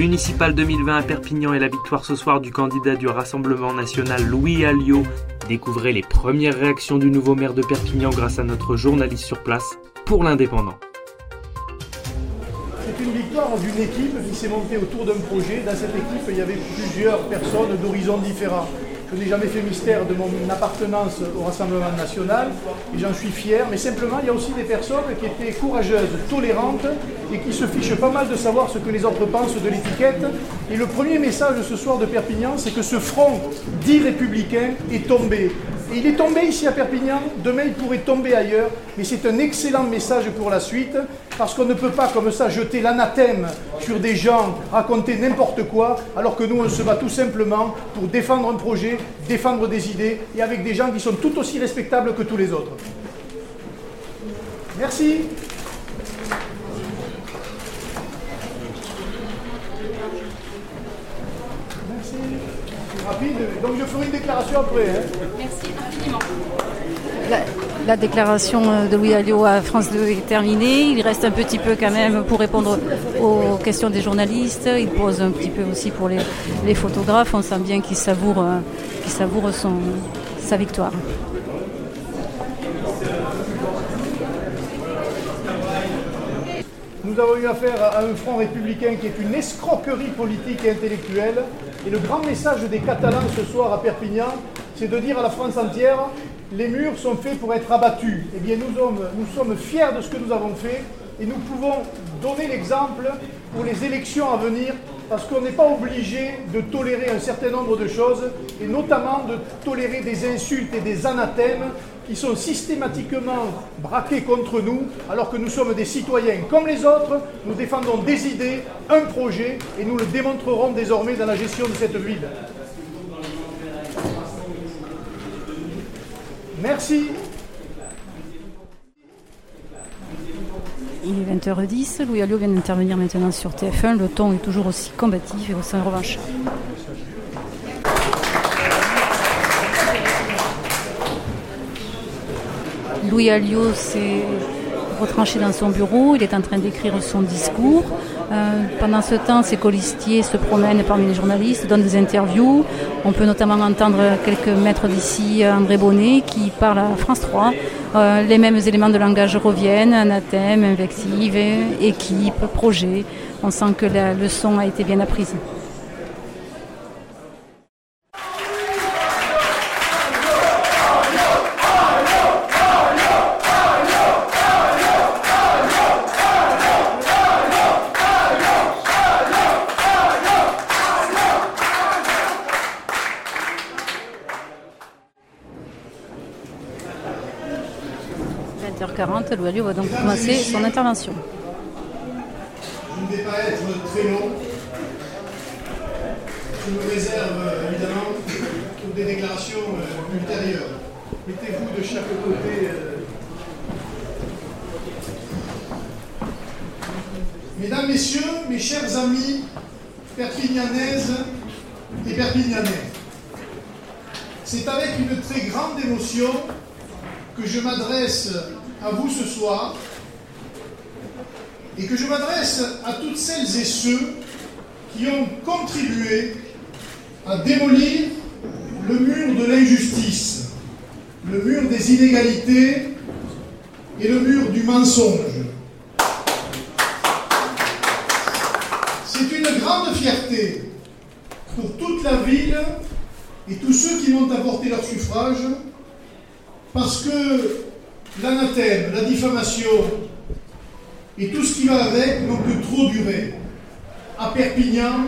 municipales 2020 à Perpignan et la victoire ce soir du candidat du Rassemblement national Louis Alliot. Découvrez les premières réactions du nouveau maire de Perpignan grâce à notre journaliste sur place pour l'Indépendant. C'est une victoire d'une équipe qui s'est montée autour d'un projet. Dans cette équipe, il y avait plusieurs personnes d'horizons différents. Je n'ai jamais fait mystère de mon appartenance au Rassemblement national et j'en suis fier. Mais simplement, il y a aussi des personnes qui étaient courageuses, tolérantes et qui se fichent pas mal de savoir ce que les autres pensent de l'étiquette. Et le premier message ce soir de Perpignan, c'est que ce front dit républicain est tombé. Et il est tombé ici à Perpignan, demain il pourrait tomber ailleurs, mais c'est un excellent message pour la suite, parce qu'on ne peut pas comme ça jeter l'anathème sur des gens, raconter n'importe quoi, alors que nous on se bat tout simplement pour défendre un projet, défendre des idées, et avec des gens qui sont tout aussi respectables que tous les autres. Merci. Merci. C'est rapide. Donc je ferai une déclaration après. hein. Merci infiniment. La, la déclaration de Louis Alliot à France 2 est terminée. Il reste un petit peu quand même pour répondre aux questions des journalistes. Il pose un petit peu aussi pour les, photographes. On sent bien qu'il savoure, euh, savoure son, sa victoire. Nous avons eu affaire à un front républicain qui est une escroquerie politique et intellectuelle. Et le grand message des Catalans ce soir à Perpignan, c'est de dire à la France entière, les murs sont faits pour être abattus. Eh bien, nous sommes, nous sommes fiers de ce que nous avons fait et nous pouvons donner l'exemple pour les élections à venir parce qu'on n'est pas obligé de tolérer un certain nombre de choses et notamment de tolérer des insultes et des anathèmes qui sont systématiquement braqués contre nous alors que nous sommes des citoyens comme les autres, nous défendons des idées, un projet et nous le démontrerons désormais dans la gestion de cette ville. Merci. Il est 20h10. Louis Alliot vient d'intervenir maintenant sur TF1. Le ton est toujours aussi combatif et aussi revanche. Louis Alliot s'est retranché dans son bureau. Il est en train d'écrire son discours. Euh, pendant ce temps, ses colistiers se promènent parmi les journalistes, donnent des interviews. On peut notamment entendre quelques maîtres d'ici, André Bonnet, qui parle à France 3. Euh, les mêmes éléments de langage reviennent, anathème, invective, équipe, projet. On sent que la leçon a été bien apprise. – 20h40, Louis Alliot va donc commencer son intervention. Je ne vais pas être très long. Je me réserve euh, évidemment pour des déclarations euh, ultérieures. Mettez-vous de chaque côté. euh. Mesdames, Messieurs, mes chers amis perpignanaises et perpignanais, c'est avec une très grande émotion que je m'adresse à vous ce soir et que je m'adresse à toutes celles et ceux qui ont contribué à démolir le mur de l'injustice, le mur des inégalités et le mur du mensonge. C'est une grande fierté pour toute la ville et tous ceux qui m'ont apporté leur suffrage parce que l'anathème, la diffamation et tout ce qui va avec n'ont que trop duré, à Perpignan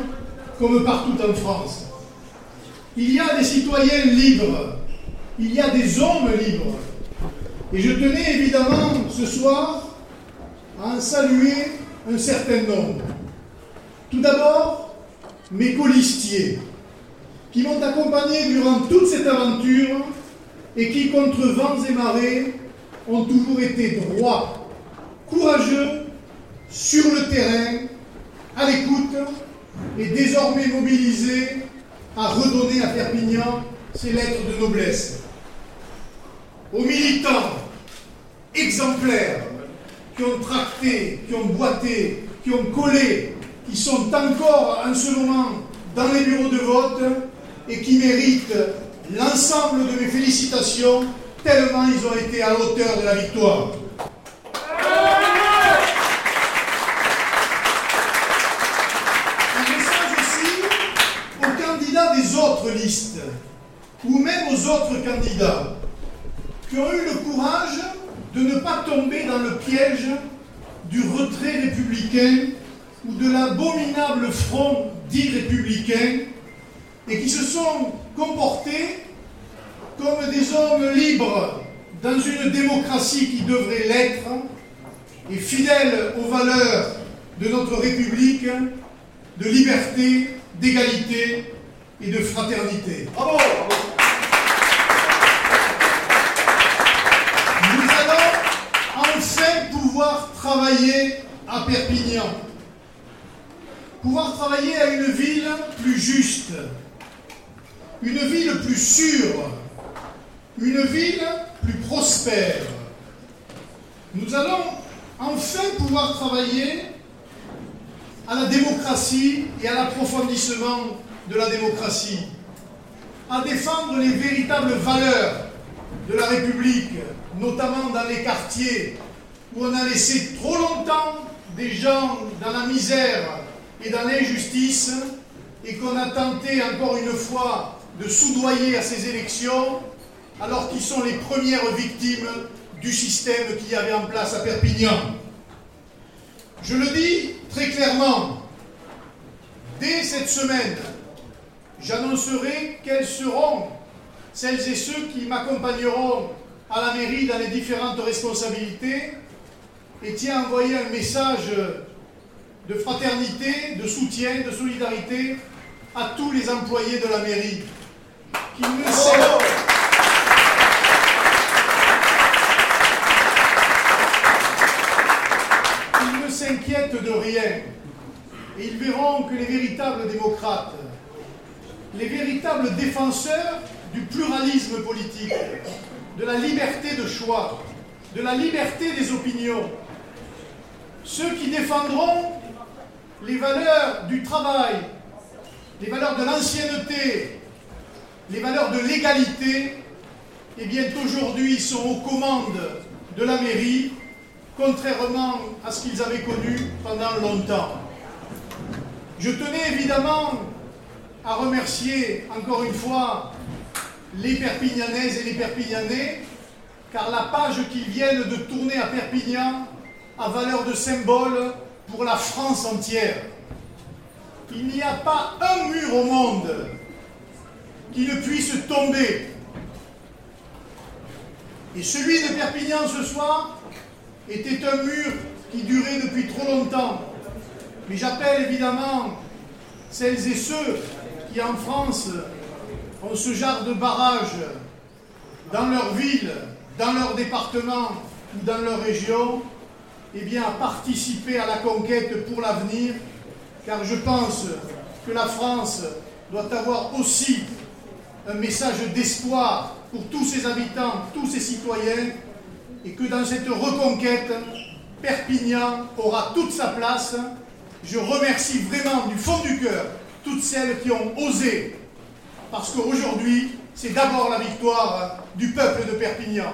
comme partout en France. Il y a des citoyens libres, il y a des hommes libres. Et je tenais évidemment ce soir à en saluer un certain nombre. Tout d'abord, mes colistiers, qui m'ont accompagné durant toute cette aventure et qui, contre vents et marées, ont toujours été droits, courageux, sur le terrain, à l'écoute et désormais mobilisés à redonner à Perpignan ses lettres de noblesse. Aux militants exemplaires qui ont tracté, qui ont boité, qui ont collé, qui sont encore en ce moment dans les bureaux de vote et qui méritent l'ensemble de mes félicitations tellement ils ont été à la hauteur de la victoire. Un message aussi aux candidats des autres listes ou même aux autres candidats qui ont eu le courage de ne pas tomber dans le piège du retrait républicain ou de l'abominable front dit républicain et qui se sont comportés comme des hommes libres dans une démocratie qui devrait l'être et fidèles aux valeurs de notre République de liberté, d'égalité et de fraternité. Bravo Nous allons enfin pouvoir travailler à Perpignan. Pouvoir travailler à une ville plus juste, une ville plus sûre, une ville plus prospère. Nous allons enfin pouvoir travailler à la démocratie et à l'approfondissement de la démocratie, à défendre les véritables valeurs de la République, notamment dans les quartiers où on a laissé trop longtemps des gens dans la misère et dans l'injustice et qu'on a tenté encore une fois de soudoyer à ces élections alors qu'ils sont les premières victimes du système qu'il y avait en place à Perpignan. Je le dis très clairement, dès cette semaine, j'annoncerai quelles seront celles et ceux qui m'accompagneront à la mairie dans les différentes responsabilités et tiens à envoyer un message de fraternité, de soutien, de solidarité à tous les employés de la mairie qui ne de rien. Et ils verront que les véritables démocrates, les véritables défenseurs du pluralisme politique, de la liberté de choix, de la liberté des opinions, ceux qui défendront les valeurs du travail, les valeurs de l'ancienneté, les valeurs de l'égalité, eh bien aujourd'hui sont aux commandes de la mairie, contrairement à ce qu'ils avaient connu pendant longtemps. Je tenais évidemment à remercier encore une fois les Perpignanaises et les Perpignanais, car la page qu'ils viennent de tourner à Perpignan a valeur de symbole pour la France entière. Il n'y a pas un mur au monde qui ne puisse tomber. Et celui de Perpignan ce soir était un mur qui durait depuis trop longtemps. Mais j'appelle évidemment celles et ceux qui en France ont ce genre de barrage dans leur ville, dans leur département ou dans leur région, eh à participer à la conquête pour l'avenir, car je pense que la France doit avoir aussi un message d'espoir pour tous ses habitants, tous ses citoyens, et que dans cette reconquête, Perpignan aura toute sa place. Je remercie vraiment du fond du cœur toutes celles qui ont osé, parce qu'aujourd'hui, c'est d'abord la victoire du peuple de Perpignan.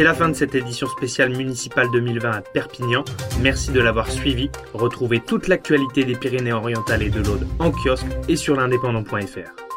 C'est la fin de cette édition spéciale municipale 2020 à Perpignan. Merci de l'avoir suivi. Retrouvez toute l'actualité des Pyrénées-Orientales et de l'Aude en kiosque et sur l'indépendant.fr.